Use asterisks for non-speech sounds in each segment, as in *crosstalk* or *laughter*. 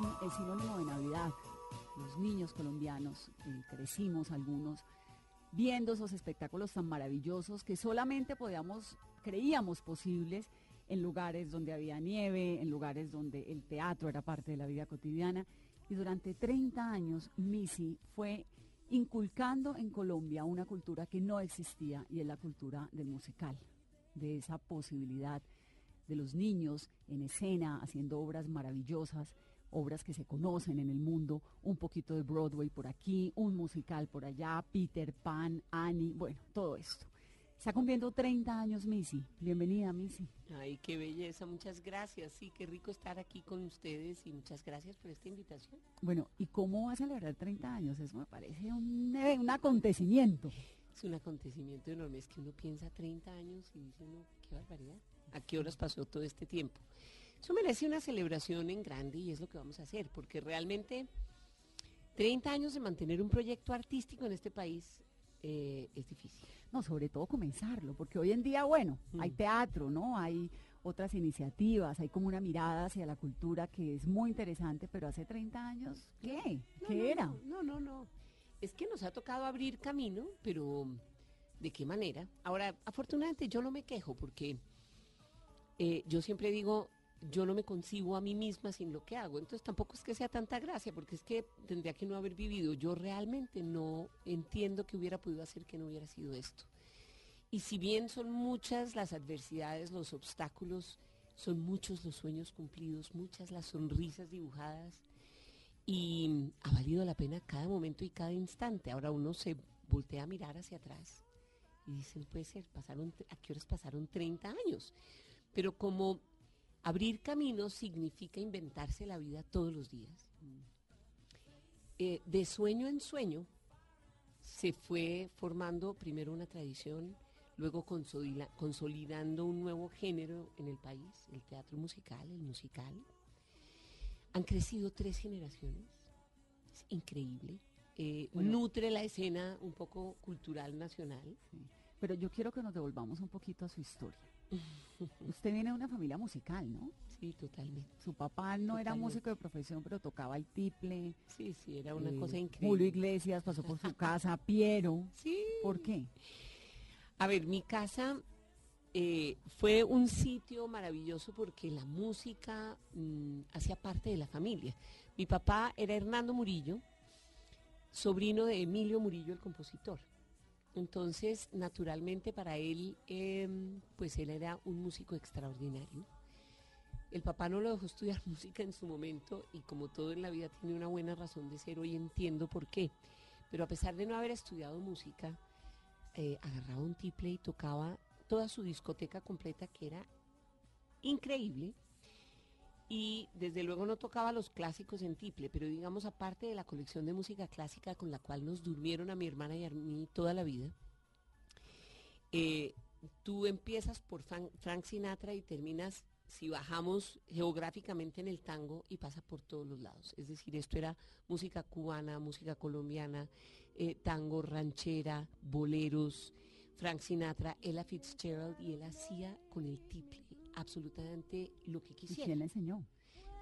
Missy es sinónimo de Navidad. Los niños colombianos, eh, crecimos algunos, viendo esos espectáculos tan maravillosos que solamente podíamos, creíamos posibles en lugares donde había nieve, en lugares donde el teatro era parte de la vida cotidiana. Y durante 30 años, Missy fue inculcando en Colombia una cultura que no existía y es la cultura del musical, de esa posibilidad de los niños en escena haciendo obras maravillosas, obras que se conocen en el mundo, un poquito de Broadway por aquí, un musical por allá, Peter Pan, Annie, bueno, todo esto. Está cumpliendo 30 años Missy. Bienvenida Missy. Ay, qué belleza, muchas gracias. Sí, qué rico estar aquí con ustedes y muchas gracias por esta invitación. Bueno, ¿y cómo va a celebrar 30 años? Eso me parece un, eh, un acontecimiento. Es un acontecimiento enorme, es que uno piensa 30 años y dice uno, qué barbaridad. ¿A qué horas pasó todo este tiempo? Eso merece una celebración en grande y es lo que vamos a hacer, porque realmente 30 años de mantener un proyecto artístico en este país eh, es difícil. No, sobre todo comenzarlo, porque hoy en día, bueno, hay Mm. teatro, ¿no? Hay otras iniciativas, hay como una mirada hacia la cultura que es muy interesante, pero hace 30 años, ¿qué? No, ¿Qué no, era? No, no, no, no. Es que nos ha tocado abrir camino, pero ¿de qué manera? Ahora, afortunadamente yo no me quejo porque eh, yo siempre digo, yo no me concibo a mí misma sin lo que hago. Entonces tampoco es que sea tanta gracia, porque es que tendría que no haber vivido. Yo realmente no entiendo que hubiera podido hacer que no hubiera sido esto. Y si bien son muchas las adversidades, los obstáculos, son muchos los sueños cumplidos, muchas las sonrisas dibujadas, y ha valido la pena cada momento y cada instante. Ahora uno se voltea a mirar hacia atrás y dice, no puede ser, pasaron, ¿a qué horas pasaron 30 años? Pero como abrir caminos significa inventarse la vida todos los días. Eh, de sueño en sueño se fue formando primero una tradición, luego consolida- consolidando un nuevo género en el país, el teatro musical, el musical. Han crecido tres generaciones, es increíble. Eh, Bueno. nutre la escena un poco cultural nacional. Pero yo quiero que nos devolvamos un poquito a su historia. *laughs* Usted viene de una familia musical, ¿no? Sí, totalmente. Su papá no era músico de profesión, pero tocaba el tiple. Sí, sí, era una eh, cosa Julio increíble. Iglesias pasó por su casa, *laughs* Piero. Sí. ¿Por qué? A ver, mi casa eh, fue un sitio maravilloso porque la música mm, hacía parte de la familia. Mi papá era Hernando Murillo, sobrino de Emilio Murillo, el compositor. Entonces, naturalmente para él, em, pues él era un músico extraordinario. El papá no lo dejó estudiar *laughs* música en su momento y como todo en la vida tiene una buena razón de ser, hoy entiendo por qué. Pero a pesar de no haber estudiado música, eh, agarraba un tiple y tocaba toda su discoteca completa, que era increíble. Y desde luego no tocaba los clásicos en tiple, pero digamos aparte de la colección de música clásica con la cual nos durmieron a mi hermana y a mí toda la vida, eh, tú empiezas por Fran- Frank Sinatra y terminas si bajamos geográficamente en el tango y pasa por todos los lados. Es decir, esto era música cubana, música colombiana, eh, tango, ranchera, boleros, Frank Sinatra, Ella Fitzgerald y él hacía con el tiple absolutamente lo que ¿Y quisiera. quién le enseñó?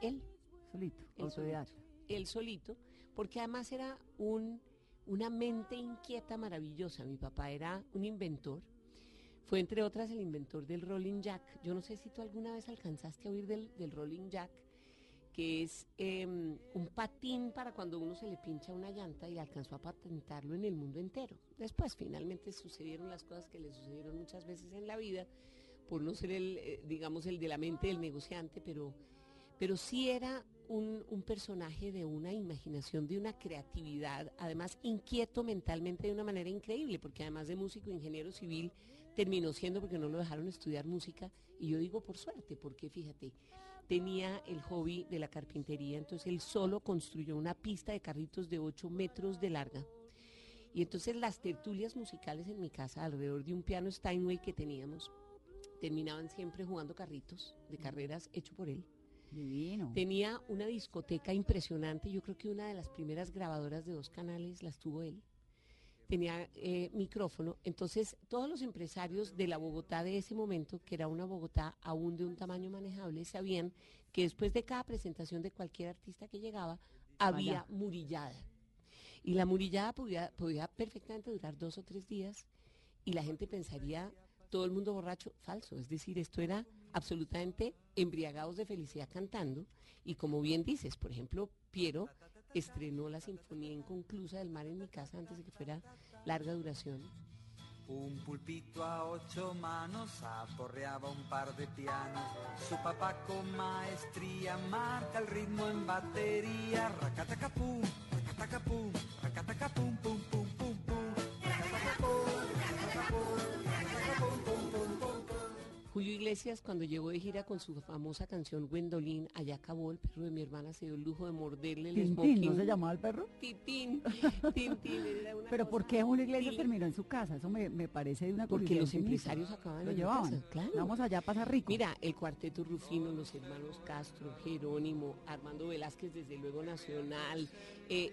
Él, Solito, él autodidacta. solito, él solito, porque además era un, una mente inquieta maravillosa. Mi papá era un inventor. Fue entre otras el inventor del Rolling Jack. Yo no sé si tú alguna vez alcanzaste a oír del, del Rolling Jack, que es eh, un patín para cuando uno se le pincha una llanta y alcanzó a patentarlo en el mundo entero. Después finalmente sucedieron las cosas que le sucedieron muchas veces en la vida, por no ser el, eh, digamos, el de la mente del negociante, pero pero sí era un, un personaje de una imaginación, de una creatividad, además inquieto mentalmente de una manera increíble, porque además de músico, ingeniero civil, terminó siendo porque no lo dejaron estudiar música, y yo digo por suerte, porque fíjate, tenía el hobby de la carpintería, entonces él solo construyó una pista de carritos de 8 metros de larga. Y entonces las tertulias musicales en mi casa, alrededor de un piano Steinway que teníamos, terminaban siempre jugando carritos de carreras hecho por él. Divino. Tenía una discoteca impresionante, yo creo que una de las primeras grabadoras de dos canales las tuvo él. Tenía eh, micrófono, entonces todos los empresarios de la Bogotá de ese momento, que era una Bogotá aún de un tamaño manejable, sabían que después de cada presentación de cualquier artista que llegaba, había Allá. murillada. Y la murillada podía, podía perfectamente durar dos o tres días y la gente pensaría, todo el mundo borracho, falso. Es decir, esto era absolutamente embriagados de felicidad cantando. Y como bien dices, por ejemplo, Piero estrenó la Sinfonía Inconclusa del Mar en mi casa antes de que fuera larga duración. Un pulpito a ocho manos aporreaba un par de pianos. Su papá con maestría marca el ritmo en batería. Racatacapum, racatacapum, racatacapum, pum, pum. Julio Iglesias, cuando llegó de gira con su famosa canción Gwendolyn, allá acabó el perro de mi hermana, se dio el lujo de morderle el Tintín, smoking. ¿no se llamaba el perro? Titín, Tintín, *laughs* era una Pero ¿por qué Julio Iglesias terminó en su casa? Eso me, me parece de una Porque los empresarios acababan la llevaban. casa, claro. Vamos allá a pasar rico. Mira, el cuarteto Rufino, los hermanos Castro, Jerónimo, Armando Velázquez, desde luego Nacional. Eh,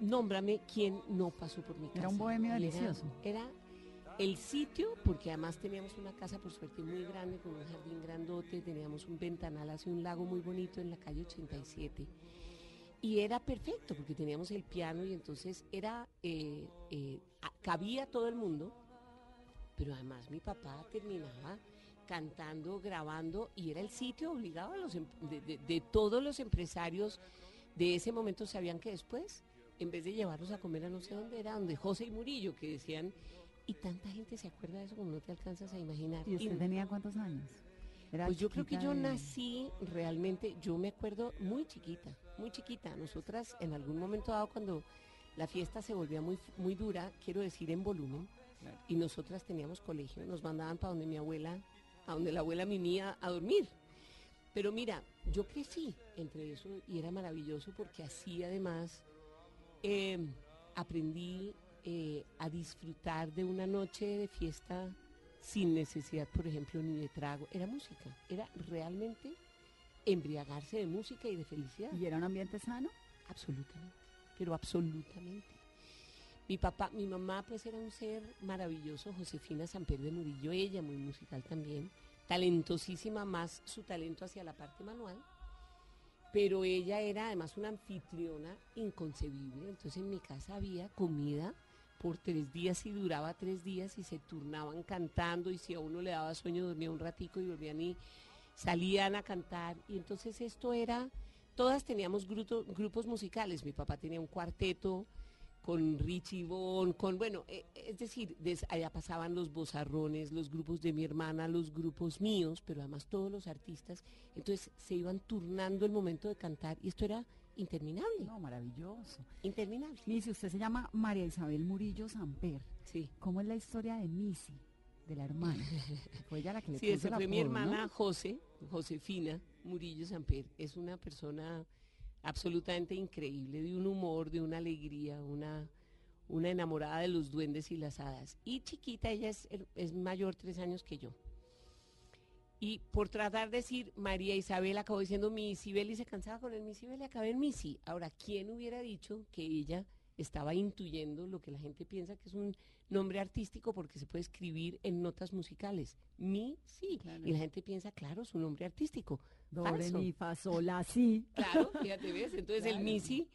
nómbrame quién no pasó por mi casa. Era un bohemio era- delicioso. Era, el sitio, porque además teníamos una casa por suerte muy grande, con un jardín grandote, teníamos un ventanal hacia un lago muy bonito en la calle 87. Y era perfecto, porque teníamos el piano y entonces era, eh, eh, cabía todo el mundo, pero además mi papá terminaba cantando, grabando y era el sitio obligado a los em- de, todos los empresarios de ese momento sabían que después, en vez de llevarlos a comer a no sé dónde era, donde José y Murillo, que decían, y tanta gente se acuerda de eso como no te alcanzas a imaginar. ¿Y usted Y- tenía cuántos años? Era pues yo creo que yo nací realmente, yo me acuerdo muy chiquita, muy chiquita. Nosotras en algún momento dado cuando la fiesta se volvía muy, muy dura, quiero decir en volumen, y nosotras teníamos colegio, nos mandaban para donde mi abuela, a donde la abuela mimía a dormir. Pero mira, yo crecí entre eso y era maravilloso porque así además eh, aprendí eh, a disfrutar de una noche de fiesta sin necesidad, por ejemplo, ni de trago. Era música, era realmente embriagarse de música y de felicidad. ¿Y era un ambiente sano? Absolutamente, pero absolutamente. Mi papá, mi mamá pues era un ser maravilloso, Josefina Samper de Murillo, ella muy musical también, talentosísima más su talento hacia la parte manual, pero ella era además una anfitriona inconcebible, entonces en mi casa había comida por tres días y duraba tres días y se turnaban cantando y si a uno le daba sueño dormía un ratico y volvían y salían a cantar. Y entonces esto era, todas teníamos grupo- grupos musicales, mi papá tenía un cuarteto con Richie Bon, con, bueno, eh, es decir, allá pasaban los bozarrones, los grupos de mi hermana, los grupos míos, pero además todos los artistas, entonces se iban turnando el momento de cantar y esto era interminable, No, maravilloso. interminable. Missy, usted se llama María Isabel Murillo Samper. Sí. ¿Cómo es la historia de Missy, de la hermana? *laughs* Fue ella la que le Sí, puso esa el fue mi hermana José, Josefina Murillo Samper. Es una persona absolutamente increíble, de un humor, de una alegría, una, una enamorada de los duendes y las hadas. Y chiquita, ella es, es mayor tres años que yo. Y por tratar de decir María Isabel acabó diciendo mi Isabel y se cansaba con el mi Isabel y acabé en Missy. Ahora, ¿quién hubiera dicho que ella estaba intuyendo lo que la gente piensa que es un nombre artístico porque se puede escribir en notas musicales? Mi, sí. Claro. Y la gente piensa, claro, es un nombre artístico. Do, re, mi, fa, sol, la, si. Claro, fíjate, *laughs* ¿ves? Entonces el Claro.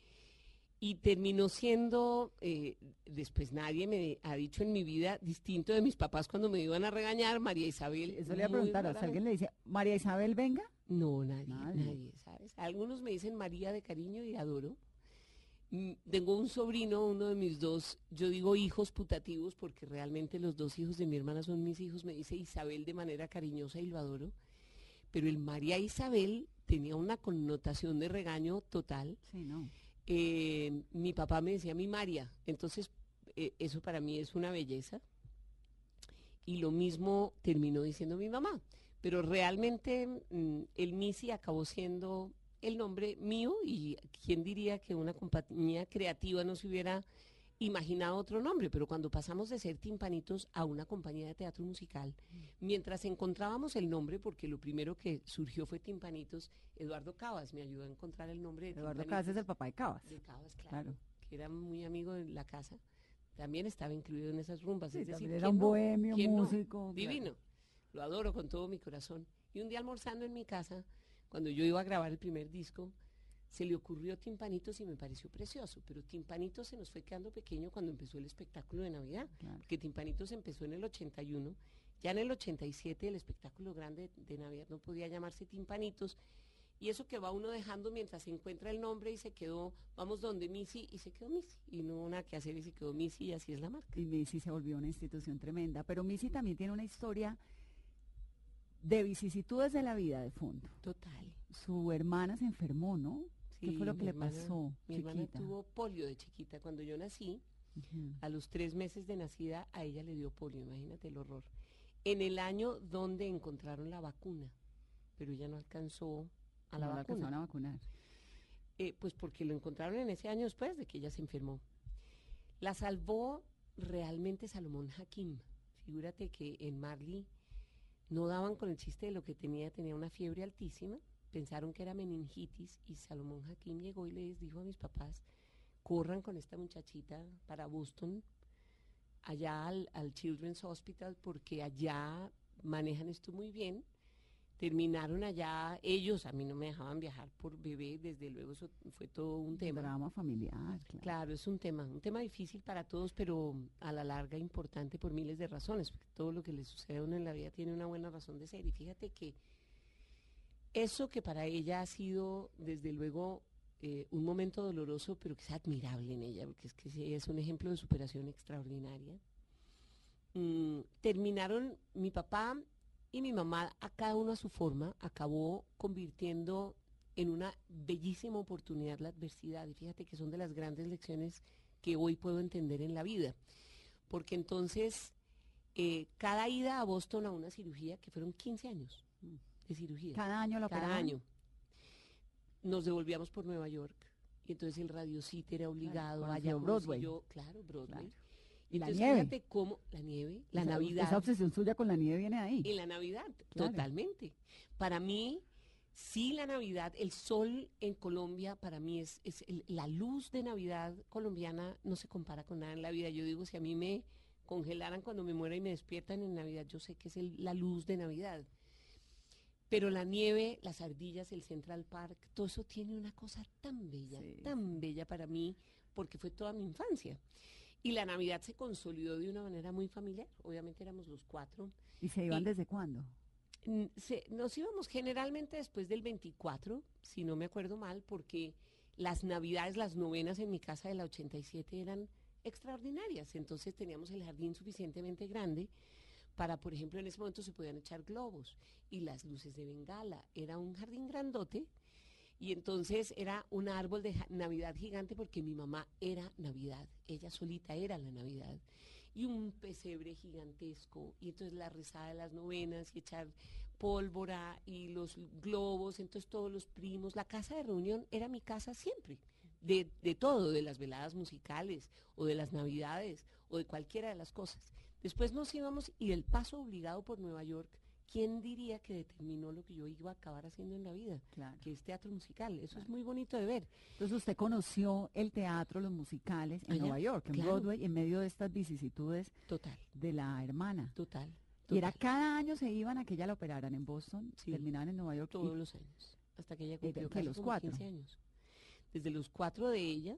Y terminó siendo, eh, después nadie me ha dicho en mi vida, distinto de mis papás cuando me iban a regañar, María Isabel. Eso le a preguntar, alguien le dice, María Isabel, venga. No, nadie, Nadie. nadie, ¿sabes? Algunos me dicen María de cariño y adoro. Mm, Tengo un sobrino, uno de mis dos, yo digo hijos putativos porque realmente los dos hijos de mi hermana son mis hijos, me dice Isabel de manera cariñosa y lo adoro. Pero el María Isabel tenía una connotación de regaño total. Sí, no. Eh, mi papá me decía mi María, entonces eh, eso para mí es una belleza. Y lo mismo terminó diciendo mi mamá. Pero realmente mm, el Missy acabó siendo el nombre mío y quién diría que una compañía creativa no se hubiera imaginado otro nombre, pero cuando pasamos de ser timpanitos a una compañía de teatro musical, mientras encontrábamos el nombre, porque lo primero que surgió fue timpanitos, Eduardo Cabas me ayudó a encontrar el nombre de Eduardo Timpanitos. Casas es el papá de Cabas. De Cabas, claro, Claro. Que era muy amigo de la casa. También estaba incluido en esas rumbas. Sí, es decir, era ¿quién un no? bohemio, músico, claro. Divino. Lo adoro con todo mi corazón. Y un día almorzando en mi casa, cuando yo iba a grabar el primer disco, se le ocurrió Timpanitos y me pareció precioso. Pero Timpanitos se nos fue quedando pequeño cuando empezó el espectáculo de Navidad. Claro. Porque Timpanitos empezó en el 81. Ya en el 87 el espectáculo grande de Navidad no podía llamarse Timpanitos. Y eso que va uno dejando mientras se encuentra el nombre y se quedó, vamos donde Missy y se quedó Missy. Y no hubo nada que hacer y se quedó Missy y así es la marca. Y Missy se volvió una institución tremenda. Pero Missy también tiene una historia de vicisitudes de la vida de fondo. Total. Su hermana se enfermó, ¿no? ¿Qué fue lo que le hermana- pasó? Mi hermana tuvo polio de chiquita. Cuando yo nací, a los tres meses de nacida, a ella le dio polio. Imagínate el horror. En el año donde encontraron la vacuna, pero ella no alcanzó a la No vacuna. alcanzaron a vacunar. Eh, pues porque lo encontraron en ese año después de que ella se enfermó. La salvó realmente Salomón Hakim. Figúrate que en Marley no daban con el chiste de lo que tenía, tenía una fiebre altísima, pensaron que era meningitis y Salomón Hakim llegó y les dijo a mis papás, corran con esta muchachita para Boston, allá al, al Children's Hospital, porque allá manejan esto muy bien. Terminaron allá, ellos a mí no me dejaban viajar por bebé, desde luego eso fue todo un tema. Drama familiar, claro. Claro, es un tema, un tema difícil para todos, pero a la larga importante por miles de razones, porque todo lo que le sucede a uno en la vida tiene una buena razón de ser. Y fíjate que eso que para ella ha sido, desde luego, eh, un momento doloroso, pero que es admirable en ella, porque es que es un ejemplo de superación extraordinaria. Mm, terminaron mi papá y mi mamá, a cada uno a su forma, acabó convirtiendo en una bellísima oportunidad la adversidad. Y fíjate que son de las grandes lecciones que hoy puedo entender en la vida. Porque entonces, eh, cada ida a Boston a una cirugía, que fueron 15 años de cirugía. Cada año la Cada operaban. año. Nos devolvíamos por Nueva York. Y entonces el radiocite era obligado. conoció allá conocí Broadway. yo- claro, Broadway. Claro. Y Y la entonces nieve. fíjate cómo, la nieve, la Esa- Navidad. Esa obsesión suya con la nieve viene ahí. En la Navidad, Claro. totalmente. Para mí, sí, la Navidad, el sol en Colombia, para mí es, es el- la luz de Navidad colombiana no se compara con nada en la vida. Yo digo, si a mí me congelaran cuando me muera y me despiertan en Navidad, yo sé que es el- la luz de Navidad. Pero la nieve, las ardillas, el Central Park, todo eso tiene una cosa tan bella, Sí, tan bella para mí, porque fue toda mi infancia. Y la Navidad se consolidó de una manera muy familiar. Obviamente éramos los cuatro. ¿Y se iban y- desde cuándo? Se- nos íbamos generalmente después del 24, si no me acuerdo mal, porque las navidades, las novenas en mi casa de la 87 eran extraordinarias. Entonces teníamos el jardín suficientemente grande para, por ejemplo, en ese momento se podían echar globos y las luces de bengala. Era un jardín grandote y entonces era un árbol de Navidad gigante porque mi mamá era Navidad, ella solita era la Navidad. Y un pesebre gigantesco, y entonces la rezada de las novenas, y echar pólvora, y los globos, entonces todos los primos. La casa de reunión era mi casa siempre, de, de todo, de las veladas musicales, o de las navidades, o de cualquiera de las cosas. Después nos íbamos, y el paso obligado por Nueva York, ¿quién diría que determinó lo que yo iba a acabar haciendo en la vida? Claro. Que es teatro musical. Eso es muy bonito de ver. Entonces usted conoció el teatro, los musicales en Allá, Nueva York, en claro. Broadway, en medio de estas vicisitudes Total, de la hermana. total. Y era cada año se iban a que ella la operaran en Boston, Sí. terminaban en Nueva York. y- todos los años, hasta que ella cumplió ¿que los como cuatro? 15 años. Desde los cuatro de ella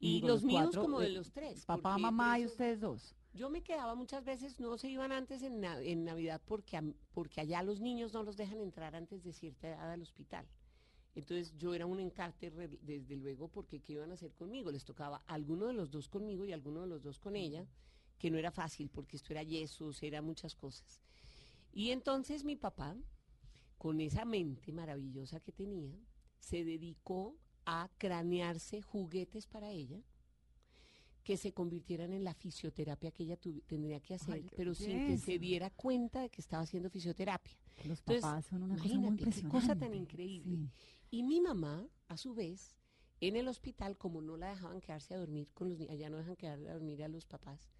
y los, míos cuatro, como de eh, los tres. Papá, mamá y ustedes dos. Yo me quedaba muchas veces, no se iban antes en, na- en Navidad porque, porque allá los niños no los dejan entrar antes de cierta edad al hospital. Entonces yo era un encarte desde luego porque ¿qué iban a hacer conmigo? Les tocaba alguno de los dos conmigo y alguno de los dos con ella, que no era fácil porque esto era yesos, era muchas cosas. Y entonces mi papá, con esa mente maravillosa que tenía, se dedicó a cranearse juguetes para ella que se convirtieran en la fisioterapia que ella tendría que hacer, Ay, pero sin que se diera cuenta de que estaba haciendo fisioterapia. Los Entonces, papás son una cosa muy qué cosa tan increíble. Sí. Y mi mamá, a su vez, en el hospital, como no la dejaban quedarse a dormir con los niños, allá no dejan quedar a dormir a los papás.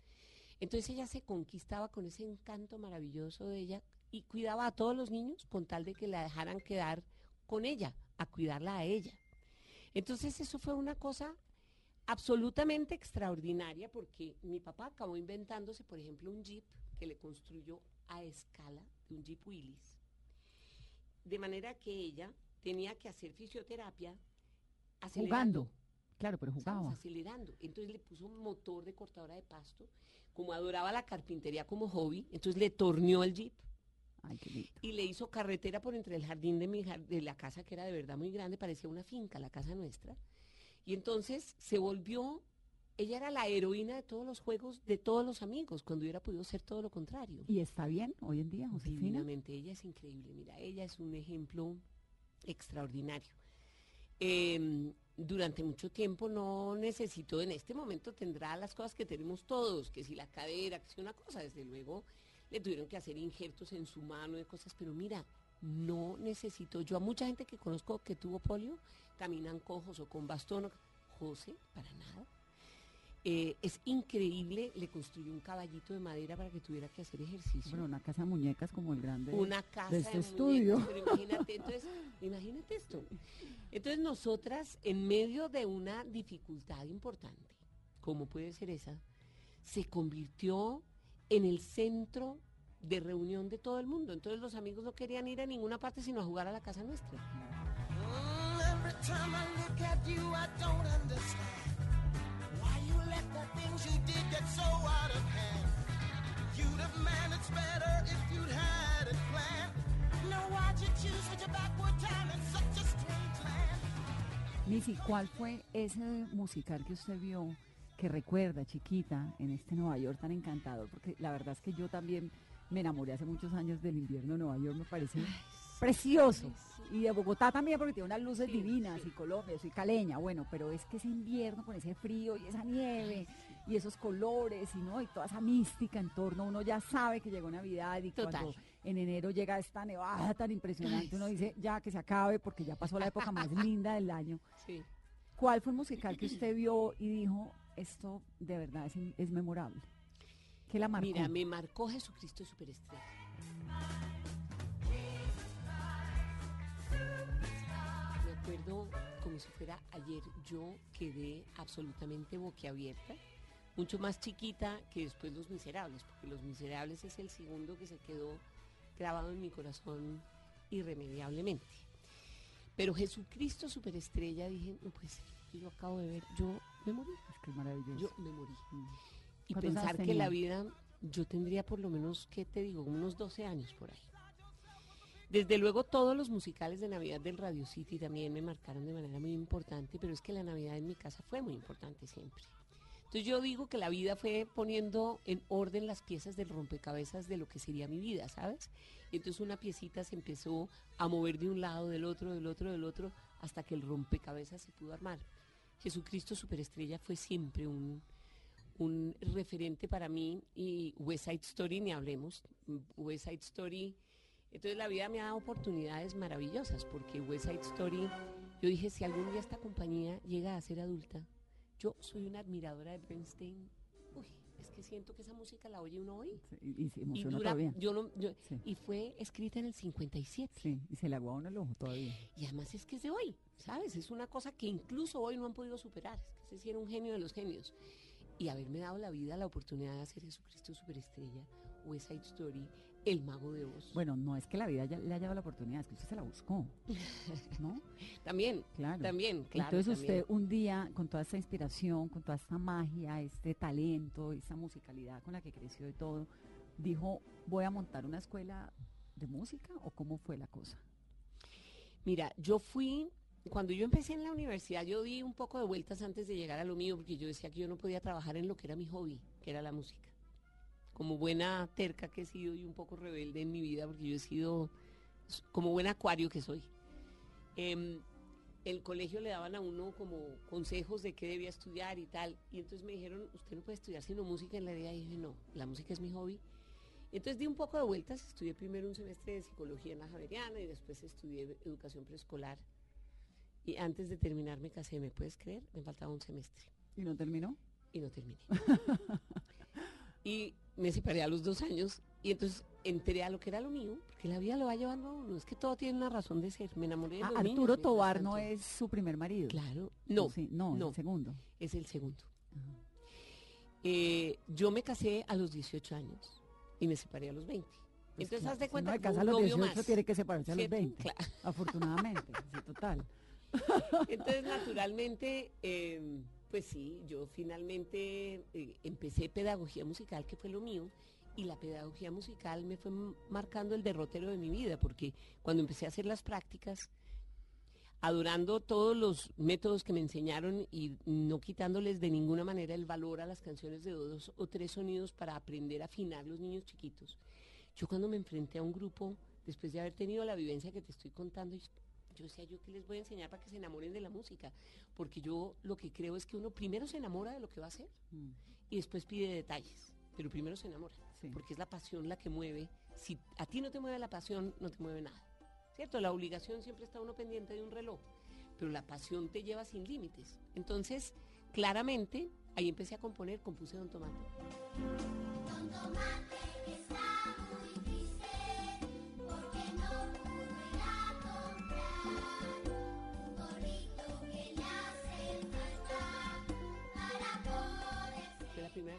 Entonces ella se conquistaba con ese encanto maravilloso de ella y cuidaba a todos los niños con tal de que la dejaran quedar con ella, a cuidarla a ella. Entonces eso fue una cosa absolutamente extraordinaria porque mi papá acabó inventándose, por ejemplo, un jeep que le construyó a escala, de un jeep Willys. De manera que ella tenía que hacer fisioterapia acelerando. Jugando. Claro, pero ¿sabes? jugaba. acelerando. Entonces le puso un motor de cortadora de pasto, como adoraba la carpintería como hobby, entonces le torneó el jeep Ay, qué lindo. y le hizo carretera por entre el jardín de, mi, de la casa, que era de verdad muy grande, parecía una finca, la casa nuestra. Y entonces se volvió, ella era la heroína de todos los juegos, de todos los amigos, cuando hubiera podido ser todo lo contrario. ¿Y está bien hoy en día, Josefina? Divinamente, ella es increíble, mira, ella es un ejemplo extraordinario. Eh, durante mucho tiempo no necesitó, en este momento tendrá las cosas que tenemos todos, que si la cadera, que si una cosa, desde luego le tuvieron que hacer injertos en su mano de cosas, pero mira, no necesitó. Yo a mucha gente que conozco que tuvo polio, caminan cojos o con bastón, José, para nada. Eh, es increíble, le construyó un caballito de madera para que tuviera que hacer ejercicio Bueno, una casa de muñecas como el grande una casa de de, este muñecas, estudio. pero imagínate, entonces, *laughs* imagínate esto. Entonces nosotras, en medio de una dificultad importante, como puede ser esa, se convirtió en el centro de reunión de todo el mundo. Entonces los amigos no querían ir a ninguna parte sino a jugar a la casa nuestra. Every time I look at you, I don't understand why you let the things you did get so out of hand. You'd have managed better if you'd had it planned. Now why'd you choose such a backward time and such a strange land? Missy, ¿cuál fue ese musical que usted vio que recuerda, chiquita, en este Nueva York tan encantador? Porque la verdad es que yo también me enamoré hace muchos años del invierno de Nueva York, me parece precioso. Y de Bogotá también, porque tiene unas luces Sí, divinas, y Colombia, soy caleña, bueno, pero es que ese invierno con ese frío y esa nieve y esos colores y no y toda esa mística en torno, uno ya sabe que llegó Navidad y Total. cuando en enero llega esta nevada tan impresionante, uno dice ya que se acabe porque ya pasó la época más *laughs* linda del año. ¿Cuál fue el musical que usted vio y dijo, esto de verdad es, es memorable? ¿Qué la marcó? Mira, me marcó Jesucristo Superestrella. Me acuerdo como si fuera ayer, yo quedé absolutamente boquiabierta, mucho más chiquita que después Los Miserables, porque Los Miserables es el segundo que se quedó grabado en mi corazón irremediablemente. Pero Jesucristo Superestrella, dije, no puede ser, yo acabo de ver, yo me morí, Es que es maravilloso. yo me morí. Y ¿Cuántos años pensar que la vida, yo tendría por lo menos, ¿qué te digo? Unos 12 años por ahí. Desde luego todos los musicales de Navidad del Radio City también me marcaron de manera muy importante, pero es que la Navidad en mi casa fue muy importante siempre. Entonces yo digo que la vida fue poniendo en orden las piezas del rompecabezas de lo que sería mi vida, ¿sabes? Y entonces una piecita se empezó a mover de un lado, del otro, del otro, del otro, hasta que el rompecabezas se pudo armar. Jesucristo Superestrella fue siempre un, un referente para mí y West Side Story ni hablemos. West Side Story, entonces la vida me ha dado oportunidades maravillosas porque West Side Story, yo dije, si algún día esta compañía llega a ser adulta, yo soy una admiradora de Bernstein, es que siento que esa música la oye uno hoy. Sí, Y, y se Y dura, todavía. yo no, yo- Sí. y fue escrita en el 57. Sí, y se le agua uno el ojo todavía. Y además es que es de hoy, ¿sabes? Es una cosa que incluso hoy no han podido superar. Es que ese sí era un genio de los genios. Y haberme dado la vida, la oportunidad de hacer Jesucristo Superestrella, West Side Story, El Mago de Oz. Bueno, no es que la vida ya- le haya dado la oportunidad, es que usted se la buscó. ¿No? *laughs* también, Claro. también, claro. Entonces también. usted un día, con toda esta inspiración, con toda esta magia, este talento, esta musicalidad con la que creció y todo, dijo, voy a montar una escuela de música o cómo fue la cosa? Mira, yo fui, cuando yo empecé en la universidad, yo di un poco de vueltas antes de llegar a lo mío, porque yo decía que yo no podía trabajar en lo que era mi hobby, que era la música. Como buena terca que he sido y un poco rebelde en mi vida, porque yo he sido como buen acuario que soy. Em, el colegio le daban a uno como consejos de qué debía estudiar y tal, y entonces me dijeron, usted no puede estudiar sino música en la vida, y dije, no, la música es mi hobby. Entonces di un poco de vueltas, estudié primero un semestre de psicología en la Javeriana y después estudié educación preescolar. Y antes de terminar me casé, ¿me puedes creer? Me faltaba un semestre ¿Y no terminó? y no terminé. *laughs* y me separé a los dos años y entonces entré a lo que era lo mío, porque la vida lo va llevando a uno. Es que todo tiene una razón de ser. Me enamoré de Ah, los niños Arturo mientras Tobar no es su primer marido. Claro. No, Sí, no, no. el segundo. es el segundo. Eh, yo me casé a los 18 años y me separé a los 20. Pues Entonces, claro, haz de si cuenta uno que se fue casa a los novio 18 más. tiene que separarse a los ¿Cierto? 20. Claro. Afortunadamente, sí, total. *laughs* Entonces, naturalmente, eh, pues sí, yo finalmente eh, empecé pedagogía musical, que fue lo mío, y la pedagogía musical me fue marcando el derrotero de mi vida, porque cuando empecé a hacer las prácticas, adorando todos los métodos que me enseñaron y no quitándoles de ninguna manera el valor a las canciones de dos o tres sonidos para aprender a afinar los niños chiquitos. Yo cuando me enfrenté a un grupo, después de haber tenido la vivencia que te estoy contando, yo decía, ¿yo qué les voy a enseñar para que se enamoren de la música? Porque yo lo que creo es que uno primero se enamora de lo que va a hacer Mm. y después pide detalles, pero primero se enamora, Sí. porque es la pasión la que mueve. Si a ti no te mueve la pasión, no te mueve nada. ¿Cierto? La obligación siempre está uno pendiente de un reloj, pero la pasión te lleva sin límites. Entonces, claramente, ahí empecé a componer, compuse Don Tomate. Fue la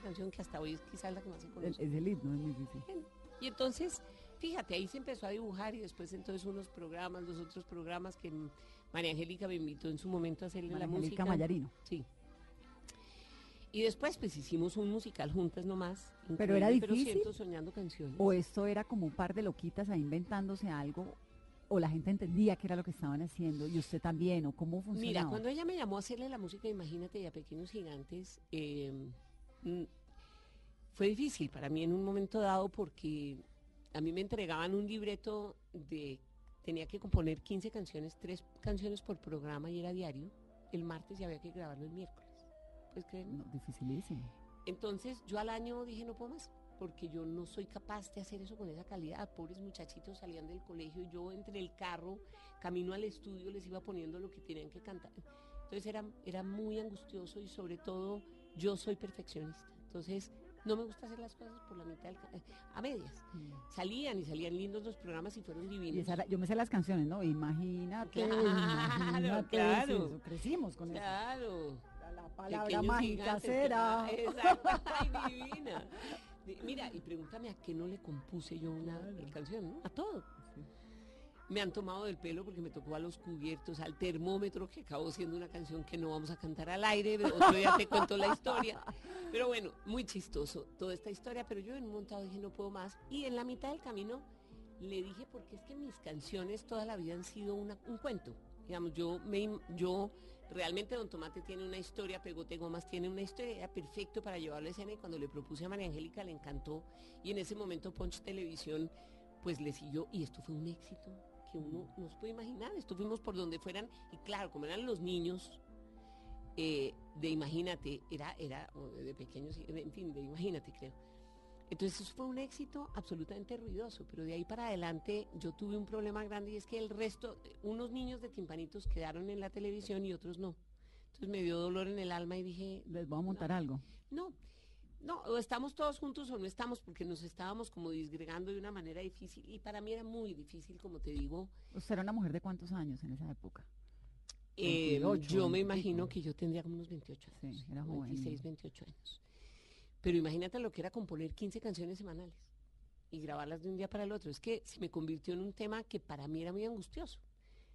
canción que hasta hoy es quizás la que más se conoce. es el himno, es muy difícil. Y entonces, fíjate, ahí se empezó a dibujar y después entonces unos programas, los otros programas que María Angélica me invitó en su momento a hacerle María la Angélica música. Mayarino. Sí. Y después pues hicimos un musical juntas nomás. Pero era difícil. Pero siento soñando canciones. ¿O esto era como un par de loquitas ahí inventándose algo? ¿O la gente entendía que era lo que estaban haciendo? ¿Y usted también? ¿O cómo funcionaba? Mira, cuando ella me llamó a hacerle la música, imagínate, y a Pequeños Gigantes, eh, fue difícil para mí en un momento dado porque a mí me entregaban un libreto de, tenía que componer 15 canciones, tres canciones por programa y era diario, el martes y había que grabarlo el miércoles. ¿Puedes creer? No, dificilísimo. Entonces yo al año dije no puedo más, porque yo no soy capaz de hacer eso con esa calidad. Pobres muchachitos salían del colegio y yo entre el carro, camino al estudio, les iba poniendo lo que tenían que cantar. Entonces era, era muy angustioso y sobre todo yo soy perfeccionista. Entonces no me gusta hacer las cosas por la mitad, del a medias. Salían y salían lindos los programas y fueron divinos. Y yo me sé las canciones, ¿no? Imagínate, Claro, imagínate. claro. sí, eso, crecimos con eso. Claro. La, la palabra Pequeños mágica será. claro, *laughs* Exacto, ay, divina. Di- Mira, y pregúntame a qué no le compuse yo una canción, ¿no? A todo. Me han tomado del pelo porque me tocó a los cubiertos, al termómetro, que acabó siendo una canción que no vamos a cantar al aire. Otro día te cuento la historia. Pero bueno, muy chistoso toda esta historia. Pero yo en un montado dije, no puedo más. Y en la mitad del camino le dije, porque es que mis canciones toda la vida han sido una- un cuento. Digamos, yo, me, yo realmente Don Tomate tiene una historia, Pegote Gomas tiene una historia, era perfecto para llevarlo a escena y cuando le propuse a María Angélica le encantó y en ese momento Punch Televisión pues le siguió y esto fue un éxito que uno no se puede imaginar, estuvimos por donde fueran y claro, como eran los niños eh, de Imagínate, era, era de pequeños, en fin, de Imagínate creo. Entonces eso fue un éxito absolutamente ruidoso, pero de ahí para adelante yo tuve un problema grande y es que el resto, unos niños de timpanitos quedaron en la televisión y otros no. Entonces me dio dolor en el alma y dije, Les voy a montar algo. no, No, o estamos todos juntos o no estamos porque nos estábamos como disgregando de una manera difícil y para mí era muy difícil, como te digo. ¿Usted era una mujer de cuántos años en esa época? Eh, 28, yo me 20 y imagino que yo tendría como unos 28 años. Sí, era joven. 26, 28 años. Pero imagínate lo que era componer 15 canciones semanales y grabarlas de un día para el otro. Es que se me convirtió en un tema que para mí era muy angustioso.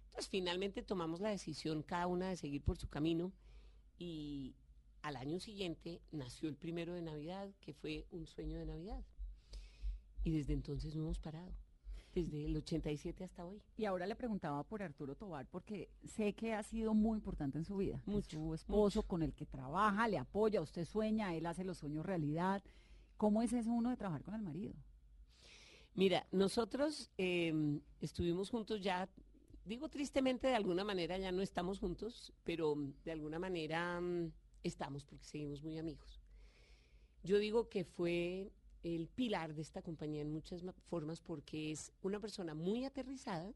Entonces finalmente tomamos la decisión cada una de seguir por su camino y al año siguiente nació el primero de Navidad, que fue un sueño de Navidad. Y desde entonces no hemos parado. Desde el 87 hasta hoy. Y ahora le preguntaba por Arturo Tobar porque sé que ha sido muy importante en su vida. Mucho, su esposo mucho. con el que trabaja, le apoya, usted sueña, él hace los sueños realidad. ¿Cómo es eso uno de trabajar con el marido? Mira, nosotros eh, estuvimos juntos ya, digo tristemente de alguna manera ya no estamos juntos, pero de alguna manera mm, estamos porque seguimos muy amigos. Yo digo que fue el pilar de esta compañía en muchas ma- formas porque es una persona muy aterrizada,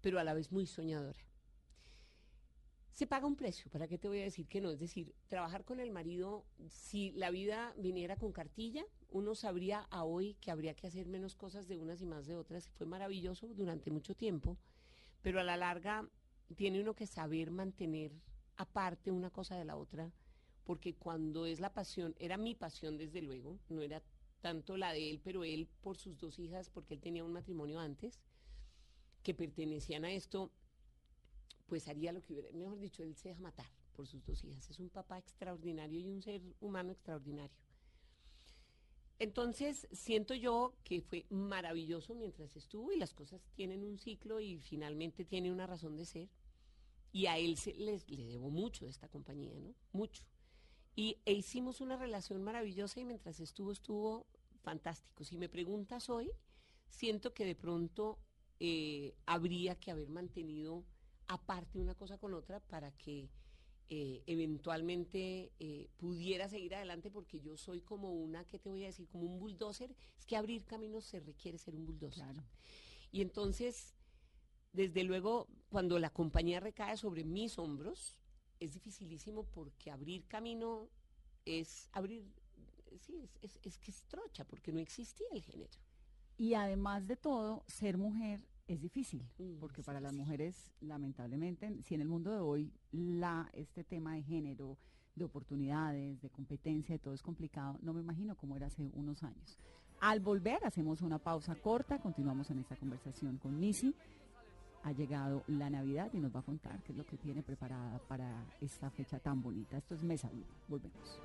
pero a la vez muy soñadora. Se paga un precio, ¿para qué te voy a decir que no? Es decir, trabajar con el marido, si la vida viniera con cartilla, uno sabría a hoy que habría que hacer menos cosas de unas y más de otras. Fue maravilloso durante mucho tiempo, pero a la larga tiene uno que saber mantener aparte una cosa de la otra, porque cuando es la pasión, era mi pasión desde luego, no era tanto la de él, pero él por sus dos hijas, porque él tenía un matrimonio antes, que pertenecían a esto, pues haría lo que hubiera, mejor dicho, él se deja matar por sus dos hijas. Es un papá extraordinario y un ser humano extraordinario. Entonces, siento yo que fue maravilloso mientras estuvo y las cosas tienen un ciclo y finalmente tiene una razón de ser. Y a él se, les, le debo mucho de esta compañía, ¿no? Mucho. Y e hicimos una relación maravillosa y mientras estuvo, estuvo fantástico. Si me preguntas hoy, siento que de pronto eh, habría que haber mantenido aparte una cosa con otra para que eh, eventualmente eh, pudiera seguir adelante porque yo soy como una, ¿qué te voy a decir? Como un bulldozer. Es que abrir caminos se requiere ser un bulldozer. Claro. Y entonces, desde luego, cuando la compañía recae sobre mis hombros, es dificilísimo porque abrir camino es abrir, sí, es, es- es que es trocha, porque no existía el género. Y además de todo, ser mujer es difícil, Mm, porque para las mujeres, lamentablemente, si en el mundo de hoy la, este tema de género, de oportunidades, de competencia, de todo es complicado, no me imagino cómo era hace unos años. Al volver, hacemos una pausa corta, continuamos en esta conversación con Missy. Ha llegado la Navidad y nos va a contar qué es lo que tiene preparada para esta fecha tan bonita. Esto es Mesa Blue. Volvemos.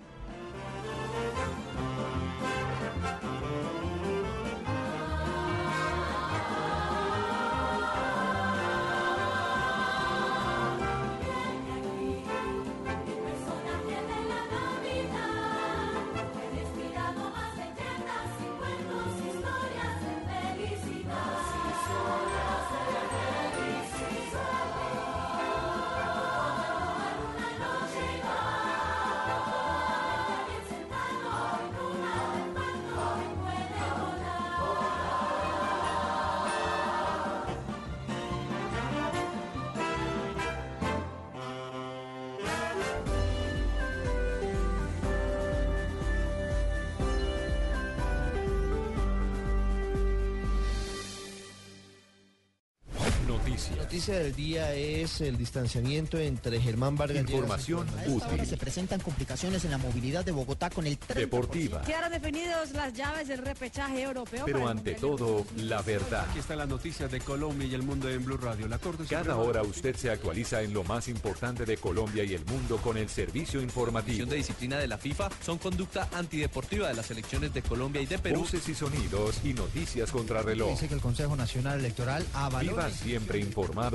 Noticia del día es el distanciamiento entre Germán Vargas y Información A esta hora se útil. presentan complicaciones en la movilidad de Bogotá con el 30%. Deportiva. Quedaron definidos las llaves del repechaje europeo. Pero ante todo, la verdad. Aquí están las noticias de Colombia y el mundo en Blue Radio. La Corte Cada Suprema- hora usted se actualiza en lo más importante de Colombia y el mundo con el servicio informativo. de disciplina de la FIFA son conducta antideportiva de las selecciones de Colombia y de Perú. Voces y sonidos y noticias contra reloj. Dice que el Consejo Nacional Electoral avaló Viva siempre informado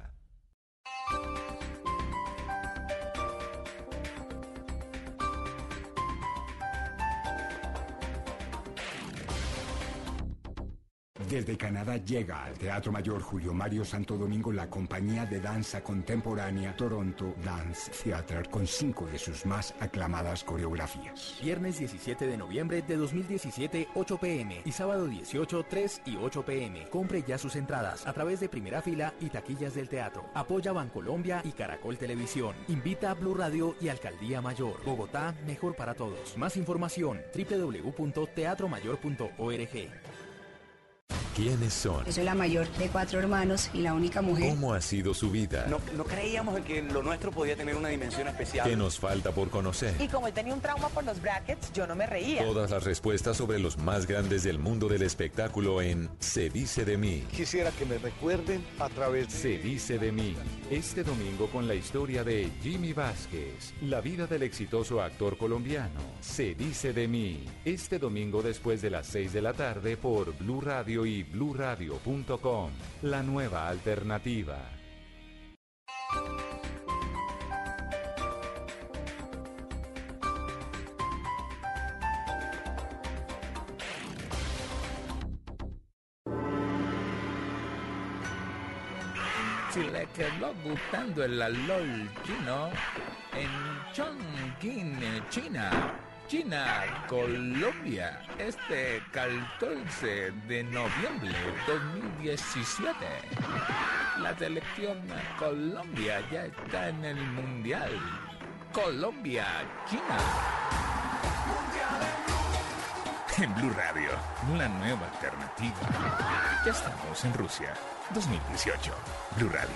Desde Canadá llega al Teatro Mayor Julio Mario Santo Domingo la compañía de danza contemporánea Toronto Dance Theatre con cinco de sus más aclamadas coreografías. Viernes 17 de noviembre de 2017, 8 pm y sábado 18, 3 y 8 pm. Compre ya sus entradas a través de primera fila y taquillas del teatro. Apoya Bancolombia y Caracol Televisión. Invita a Blue Radio y Alcaldía Mayor. Bogotá, mejor para todos. Más información www.teatromayor.org. ¿Quiénes son? Yo soy la mayor de cuatro hermanos y la única mujer. ¿Cómo ha sido su vida? No, no creíamos en que lo nuestro podía tener una dimensión especial. ¿Qué nos falta por conocer? Y como él tenía un trauma por los brackets, yo no me reía. Todas las respuestas sobre los más grandes del mundo del espectáculo en Se dice de mí. Quisiera que me recuerden a través de... Se dice de mí. Este domingo con la historia de Jimmy Vázquez, la vida del exitoso actor colombiano. Se dice de mí. Este domingo después de las 6 de la tarde por Blue Radio y bluradio.com. La nueva alternativa. Si le quedó gustando el alol chino en Chongqing, China. China, Colombia, este 14 de noviembre 2017. La selección Colombia ya está en el Mundial. Colombia, China. En Blue Radio, la nueva alternativa. Ya estamos en Rusia, 2018. Blue Radio.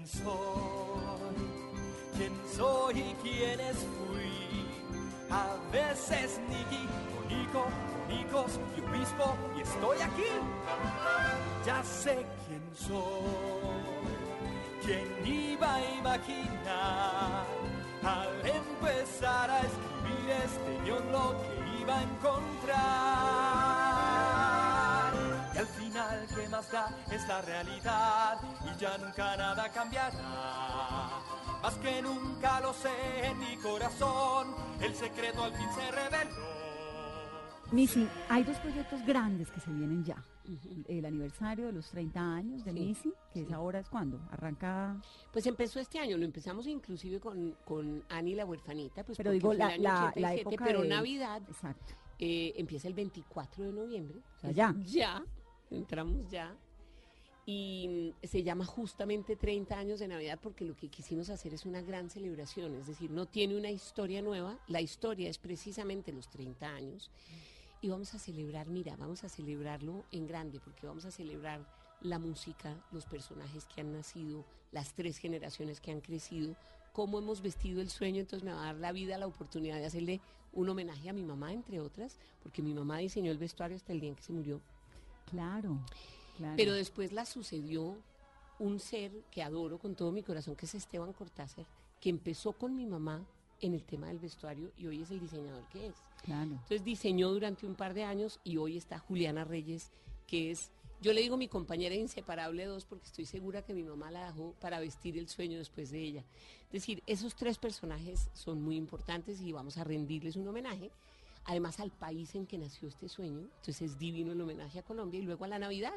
Quién soy, quién soy y quiénes fui. A veces Nicky, Nico, Nicos y obispo, y estoy aquí. Ya sé quién soy, quién iba a imaginar al empezar a escribir este guion lo que iba a encontrar. Y al final, ¿qué más da? Es la realidad y ya nunca nada cambiará. Más que nunca lo sé en mi corazón, el secreto al fin se reveló. Missy, hay dos proyectos grandes que se vienen ya. El aniversario de los 30 años de Sí, Missy, que es sí. ahora es cuando arranca. Pues empezó este año, lo empezamos inclusive con, con Ani la huerfanita, pues Pero digo, fue la- el año la- la 87, época pero de- Navidad Exacto. eh, empieza el 24 de noviembre. O sea, ya. *laughs* Ya, entramos ya. Y mm, se llama justamente 30 años de Navidad porque lo que quisimos hacer es una gran celebración, es decir, no tiene una historia nueva, la historia es precisamente los 30 años. Y vamos a celebrar, mira, vamos a celebrarlo en grande, porque vamos a celebrar la música, los personajes que han nacido, las tres generaciones que han crecido, cómo hemos vestido el sueño, entonces me va a dar la vida la oportunidad de hacerle un homenaje a mi mamá, entre otras, porque mi mamá diseñó el vestuario hasta el día en que se murió. Claro, claro. Pero después la sucedió un ser que adoro con todo mi corazón, que es Esteban Cortázar, que empezó con mi mamá en el tema del vestuario y hoy es el diseñador que es. Claro. Entonces diseñó durante un par de años y hoy está Juliana Reyes, que es, yo le digo mi compañera inseparable de dos porque estoy segura que mi mamá la dejó para vestir el sueño después de ella. Es decir, esos tres personajes son muy importantes y vamos a rendirles un homenaje. Además al país en que nació este sueño, entonces es divino el homenaje a Colombia y luego a la Navidad.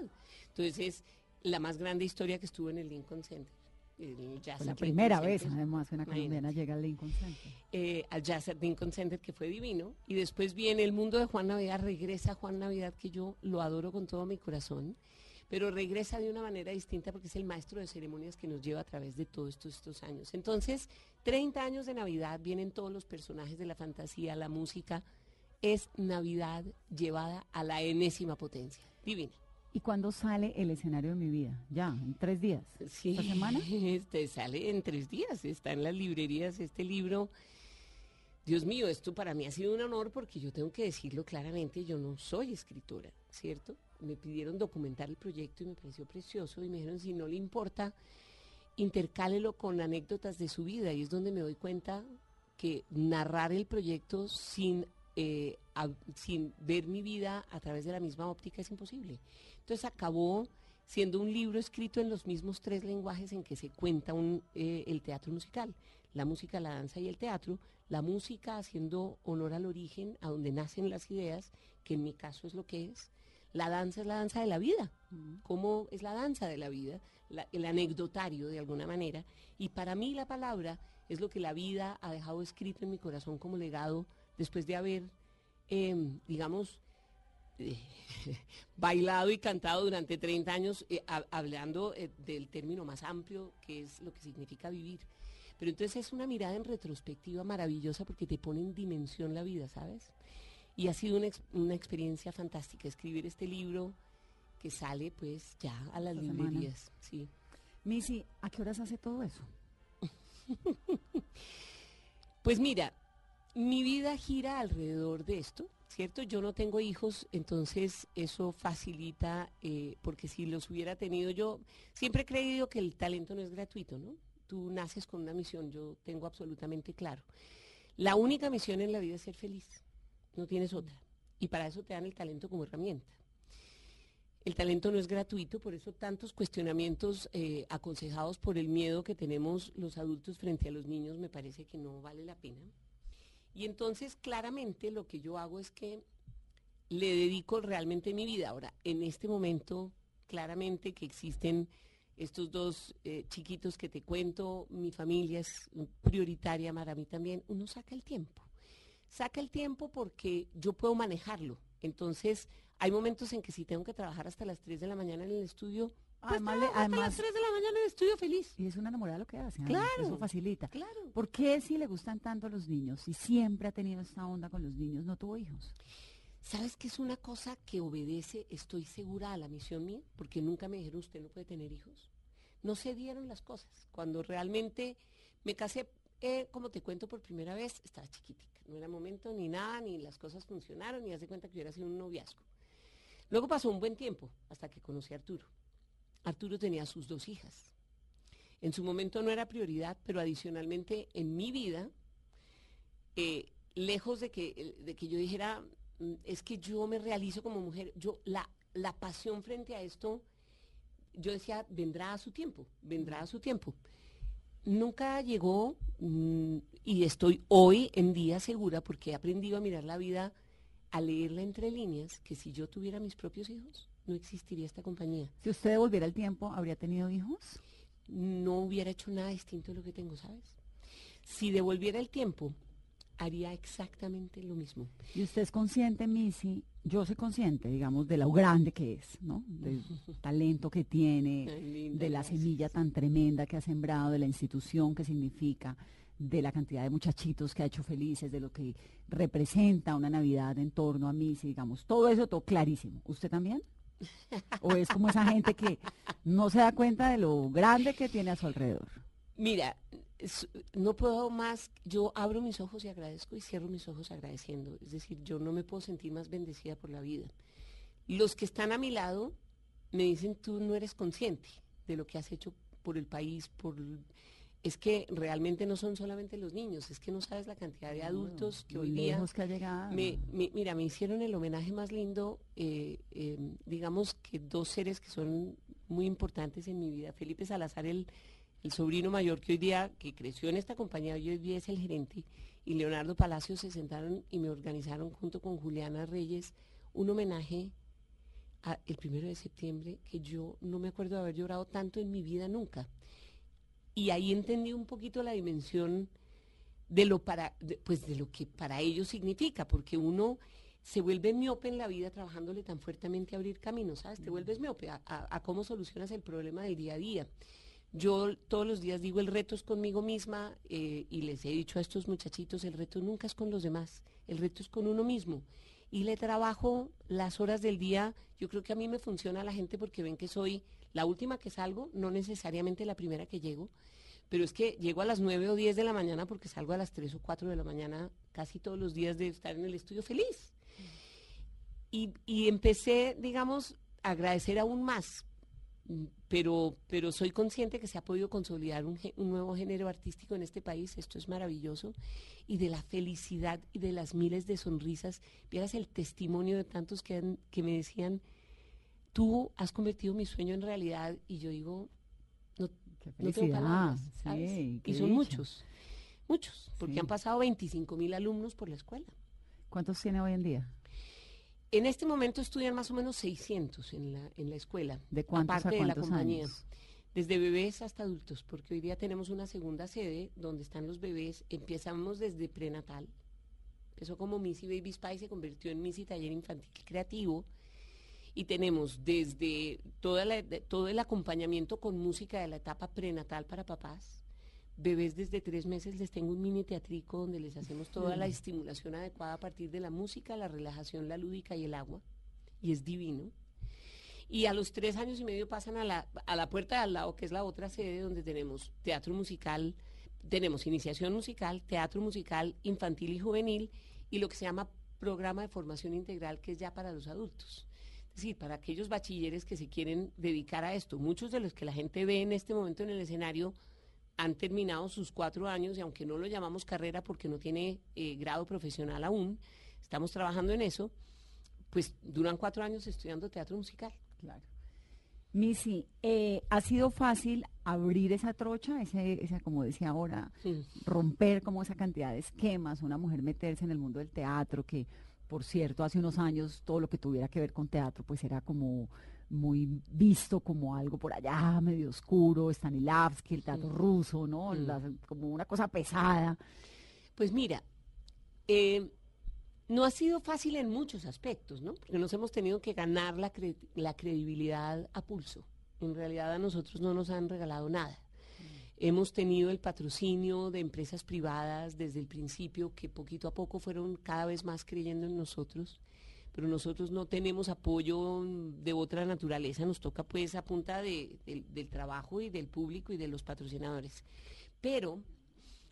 Entonces es la más grande historia que estuvo en el Lincoln Center. el Jazz Fue la primera Lincoln vez, Center. además, que una Imagínate colombiana llega al Lincoln Center. eh, al Jazz at Lincoln Center, que fue divino. Y después viene el mundo de Juan Navidad, regresa Juan Navidad, que yo lo adoro con todo mi corazón. pero regresa de una manera distinta porque es el maestro de ceremonias que nos lleva a través de todos estos, estos años. Entonces, 30 años de Navidad, vienen todos los personajes de la fantasía, la música, es Navidad llevada a la enésima potencia. Divina. ¿Y cuándo sale el escenario de mi vida? Ya, en tres días. Sí, ¿Esta semana? Este sale en tres días, está en las librerías este libro. Dios mío, esto para mí ha sido un honor porque yo tengo que decirlo claramente, yo no soy escritora, ¿cierto? Me pidieron documentar el proyecto y me pareció precioso y me dijeron, si no le importa, intercálelo con anécdotas de su vida y es donde me doy cuenta que narrar el proyecto sin, eh, a- sin ver mi vida a través de la misma óptica es imposible. Entonces acabó siendo un libro escrito en los mismos tres lenguajes en que se cuenta un, eh, el teatro musical, la música, la danza y el teatro, la música haciendo honor al origen, a donde nacen las ideas, que en mi caso es lo que es, la danza es la danza de la vida, cómo es la danza de la vida, la- el anecdotario de alguna manera, y para mí la palabra es lo que la vida ha dejado escrito en mi corazón como legado después de haber, em, digamos, eh, *laughs* bailado y cantado durante 30 años, eh, ha- hablando eh, del término más amplio que es lo que significa vivir. Pero entonces es una mirada en retrospectiva maravillosa porque te pone en dimensión la vida, ¿sabes? Y ha sido una, una experiencia fantástica escribir este libro que sale pues ya a las Esta semana. librerías. Sí. Missy, ¿a qué horas hace todo eso? *laughs* Pues mira, mi vida gira alrededor de esto, ¿cierto? Yo no tengo hijos, entonces eso facilita, eh, porque si los hubiera tenido yo, siempre he creído que el talento no es gratuito, ¿no? Tú naces con una misión, yo tengo absolutamente claro. La única misión en la vida es ser feliz, no tienes otra. Y para eso te dan el talento como herramienta. El talento no es gratuito, por eso tantos cuestionamientos eh, aconsejados por el miedo que tenemos los adultos frente a los niños me parece que no vale la pena. Y entonces claramente lo que yo hago es que le dedico realmente mi vida. Ahora, en este momento, claramente que existen estos dos eh, chiquitos que te cuento, mi familia es prioritaria para mí también, uno saca el tiempo. Saca el tiempo porque yo puedo manejarlo. Entonces, hay momentos en que si tengo que trabajar hasta las 3 de la mañana en el estudio, pues Además, le- además- las 3 de la mañana en el estudio feliz. Y es una enamorada lo que hace. Ana, Claro, Eso facilita. claro. ¿Por qué si le gustan tanto los niños y siempre ha tenido esta onda con los niños, no tuvo hijos? ¿Sabes que es una cosa que obedece, estoy segura, a la misión mía? Porque nunca me dijeron, usted no puede tener hijos. No se dieron las cosas. Cuando realmente me casé, eh, como te cuento por primera vez, estaba chiquitica. No era momento ni nada, ni las cosas funcionaron, ni hace cuenta que hubiera sido un noviazgo. Luego pasó un buen tiempo hasta que conocí a Arturo. Arturo tenía sus dos hijas. En su momento no era prioridad, pero adicionalmente en mi vida, eh, lejos de que, de que yo dijera, "Mm, es que yo me realizo como mujer, yo la, la pasión frente a esto, yo decía, vendrá a su tiempo, vendrá a su tiempo. Nunca llegó mm, y estoy hoy en día segura porque he aprendido a mirar la vida, a leerla entre líneas, que si yo tuviera mis propios hijos, no existiría esta compañía. Si usted devolviera el tiempo, ¿habría tenido hijos? No hubiera hecho nada distinto de lo que tengo, ¿sabes? Si devolviera el tiempo, haría exactamente lo mismo. Y usted es consciente, Missy, yo soy consciente, digamos, de lo grande que es, ¿no? Del *laughs* talento que tiene, Ay, de la gracias. semilla tan tremenda que ha sembrado, de la institución que significa, de la cantidad de muchachitos que ha hecho felices, de lo que representa una Navidad en torno a Missy, digamos, todo eso, todo clarísimo. ¿Usted también? ¿O es como esa gente que no se da cuenta de lo grande que tiene a su alrededor? Mira, no puedo más, yo abro mis ojos y agradezco y cierro mis ojos agradeciendo. Es decir, yo no me puedo sentir más bendecida por la vida. Los que están a mi lado me dicen, tú no eres consciente de lo que has hecho por el país, por... Es que realmente no son solamente los niños, es que no sabes la cantidad de adultos que hoy día... que ha llegado. Me, me- mira, me hicieron el homenaje más lindo, eh, eh, digamos que dos seres que son muy importantes en mi vida. Felipe Salazar, el, el sobrino mayor que hoy día, que creció en esta compañía, hoy día es el gerente, y Leonardo Palacios se sentaron y me organizaron junto con Juliana Reyes un homenaje a- el primero de septiembre que yo no me acuerdo de haber llorado tanto en mi vida nunca. Y ahí entendí un poquito la dimensión de lo para de- pues de lo que para ellos significa porque uno se vuelve miope en la vida trabajándole tan fuertemente a abrir caminos, ¿sabes? Te vuelves miope a, a- a cómo solucionas el problema del día a día. Yo todos los días digo, el reto es conmigo misma eh, y les he dicho a estos muchachitos, el reto nunca es con los demás, el reto es con uno mismo. Y le trabajo las horas del día, yo creo que a mí me funciona la gente porque ven que soy la última que salgo, no necesariamente la primera que llego, pero es que llego a las 9 o 10 de la mañana porque salgo a las 3 o 4 de la mañana casi todos los días de estar en el estudio feliz. Y, y empecé, digamos, a agradecer aún más, pero, pero soy consciente que se ha podido consolidar un, nuevo género artístico en este país, esto es maravilloso, y de la felicidad y de las miles de sonrisas. Vieras el testimonio de tantos que, que me decían, tú has convertido mi sueño en realidad, y yo digo, no, no tengo felicidad, palabras, sí, ¿sabes? qué Y son dicha. muchos, muchos, porque Sí. han pasado 25 mil alumnos por la escuela. ¿Cuántos tiene hoy en día? En este momento estudian más o menos 600 en la, en la escuela. ¿De cuántos a aparte de la cuántos compañía. años? Desde bebés hasta adultos, porque hoy día tenemos una segunda sede donde están los bebés. Empezamos desde prenatal. Empezó como Missy Baby Spy, se convirtió en Missy Taller Infantil Creativo. Y tenemos desde toda la- de- todo el acompañamiento con música de la etapa prenatal para papás. Bebés desde tres meses les tengo un mini teatrico donde les hacemos toda la Mm. estimulación adecuada a partir de la música, la relajación, la lúdica y el agua. Y es divino. Y a los tres años y medio pasan a la, a la puerta de al lado, que es la otra sede donde tenemos teatro musical, tenemos iniciación musical, teatro musical infantil y juvenil y lo que se llama programa de formación integral, que es ya para los adultos. Decir, para aquellos bachilleres que se quieren dedicar a esto. Muchos de los que la gente ve en este momento en el escenario han terminado sus cuatro años y aunque no lo llamamos carrera porque no tiene eh, grado profesional aún, estamos trabajando en eso, pues duran cuatro años estudiando teatro musical. Claro. Missy, eh, ¿ha sido fácil abrir esa trocha, ese, esa, como decía ahora, romper como esa cantidad de esquemas, una mujer meterse en el mundo del teatro, que por cierto hace unos años todo lo que tuviera que ver con teatro pues era como muy visto como algo por allá medio oscuro, Stanislavski, el teatro ruso, ¿no? Mm. La- como una cosa pesada. Pues mira, eh, no ha sido fácil en muchos aspectos, ¿no? Porque nos hemos tenido que ganar la, cre- la credibilidad a pulso. En realidad a nosotros no nos han regalado nada. Hemos tenido el patrocinio de empresas privadas desde el principio que poquito a poco fueron cada vez más creyendo en nosotros, pero nosotros no tenemos apoyo de otra naturaleza, nos toca pues a punta de- del- del trabajo y del público y de los patrocinadores. Pero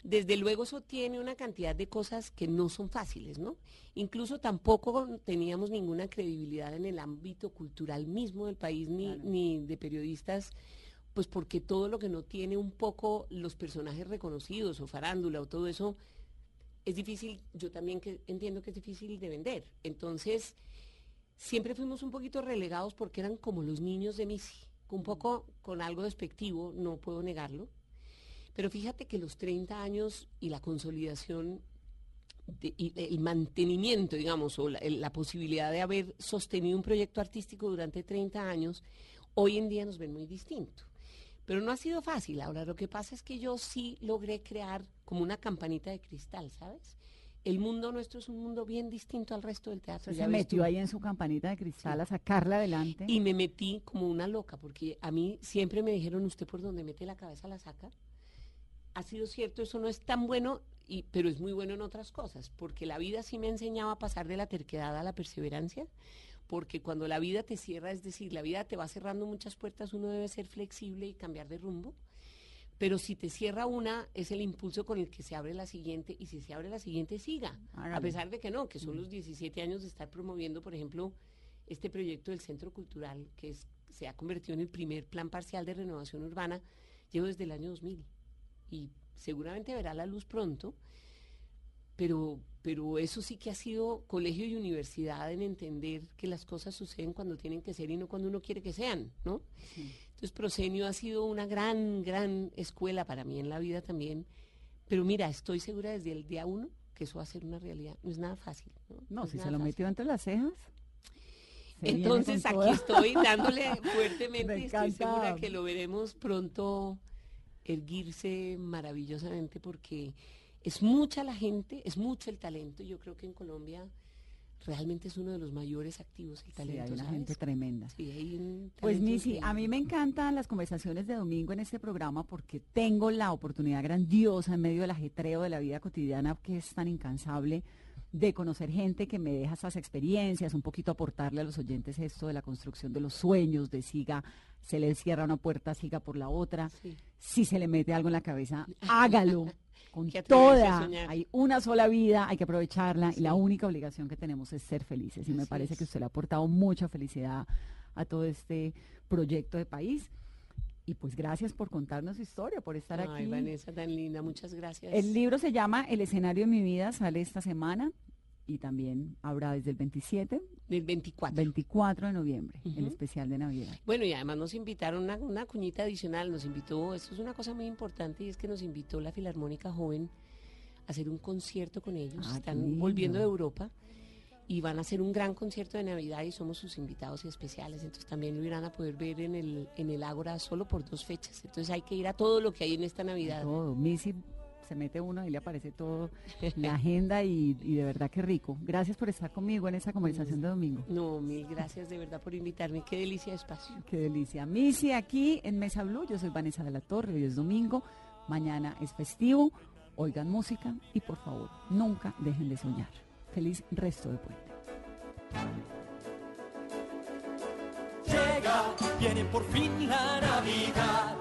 desde luego eso tiene una cantidad de cosas que no son fáciles, ¿no? Incluso tampoco teníamos ninguna credibilidad en el ámbito cultural mismo del país ni, ni de periodistas, pues porque todo lo que no tiene un poco los personajes reconocidos o farándula o todo eso es difícil, yo también entiendo que es difícil de vender. Entonces, siempre fuimos un poquito relegados porque eran como los niños de Missy, un poco con algo despectivo, no puedo negarlo. Pero fíjate que los 30 años y la consolidación y el mantenimiento, digamos, o la, la posibilidad de haber sostenido un proyecto artístico durante 30 años, hoy en día nos ven muy distinto. Pero no ha sido fácil. Ahora, lo que pasa es que yo sí logré crear como una campanita de cristal, ¿sabes? El mundo nuestro es un mundo bien distinto al resto del teatro. Se metió tú. ahí en su campanita de cristal a sacarla adelante. Y me metí como una loca, porque a mí siempre me dijeron, usted por donde mete la cabeza la saca. Ha sido cierto, eso no es tan bueno, y, pero es muy bueno en otras cosas, porque la vida sí me enseñaba a pasar de la terquedad a la perseverancia, porque cuando la vida te cierra, es decir, la vida te va cerrando muchas puertas, uno debe ser flexible y cambiar de rumbo. Pero si te cierra una, es el impulso con el que se abre la siguiente, y si se abre la siguiente, siga. A pesar de que no, que son los 17 años de estar promoviendo, por ejemplo, este proyecto del Centro Cultural, que es- se ha convertido en el primer plan parcial de renovación urbana, llevo desde el año 2000. Y seguramente verá la luz pronto, pero, pero eso sí que ha sido colegio y universidad en entender que las cosas suceden cuando tienen que ser y no cuando uno quiere que sean, ¿no? Entonces, Prosenio ha sido una gran, gran escuela para mí en la vida también. Pero mira, estoy segura desde el día uno que eso va a ser una realidad. No es nada fácil. No, No, No es si se lo fácil. metió entre las cejas. se Entonces aquí toda. estoy *laughs* dándole fuertemente y estoy segura que lo veremos pronto erguirse maravillosamente porque es mucha la gente, es mucho el talento. Yo creo que en Colombia realmente es uno de los mayores activos, el Sí, talento. hay una ¿sabes? gente tremenda. Sí, hay un Pues Missy, a mí me encantan las conversaciones de domingo en este programa porque tengo la oportunidad grandiosa en medio del ajetreo de la vida cotidiana que es tan incansable de conocer gente que me deja esas experiencias, un poquito aportarle a los oyentes esto de la construcción de los sueños, de siga, se le cierra una puerta, siga por la otra. Si se le mete algo en la cabeza, *laughs* hágalo con toda. Hay una sola vida, hay que aprovecharla y la única obligación que tenemos es ser felices. Y me parece es. que usted le ha aportado mucha felicidad a todo este proyecto de país. Y pues gracias por contarnos su historia, por estar Ay, aquí. Vanessa, tan linda, muchas gracias. El libro se llama El escenario de mi vida, sale esta semana y también habrá desde el 27. Del 24. 24 de noviembre, el Ujú. especial de Navidad. Bueno, y además nos invitaron una, una cuñita adicional, nos invitó, esto es una cosa muy importante, y es que nos invitó la Filarmónica Joven a hacer un concierto con ellos. Ah, Están volviendo de Europa y van a hacer un gran concierto de Navidad y somos sus invitados especiales. Entonces también lo irán a poder ver en el, en el Ágora solo por dos fechas. Entonces hay que ir a todo lo que hay en esta Navidad. Todo. Missy se mete uno y le aparece todo *laughs* la agenda y, y de verdad que rico. Gracias por estar conmigo en esta conversación de domingo. No, mil gracias de verdad por invitarme. Qué delicia de espacio. Qué delicia. Missy aquí en Mesa Blue. Yo soy Vanessa de la Torre. Hoy es domingo. Mañana es festivo. Oigan música y por favor, nunca dejen de soñar. Feliz resto de puente. Llega, viene por fin la Navidad,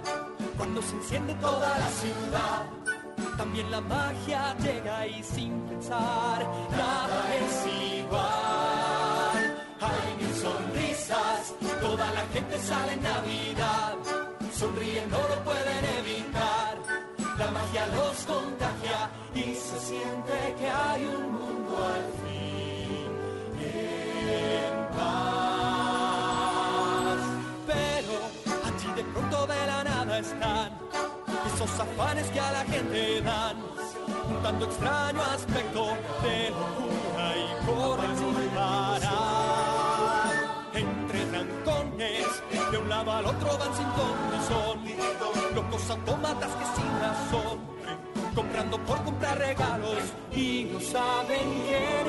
cuando se enciende toda la ciudad. También la magia llega y sin pensar, nada es igual. Hay mil sonrisas, toda la gente sale en Navidad. Sonríen, no lo pueden evitar. La magia los contagia y se siente que hay un mundo al fin en paz. Pero allí de pronto de la nada están esos afanes que a la gente dan, un tanto extraño aspecto de locura y parar. Entre trancones, de un lado al otro van sin son, locos autómatas que sin razón, comprando por comprar regalos y no saben quién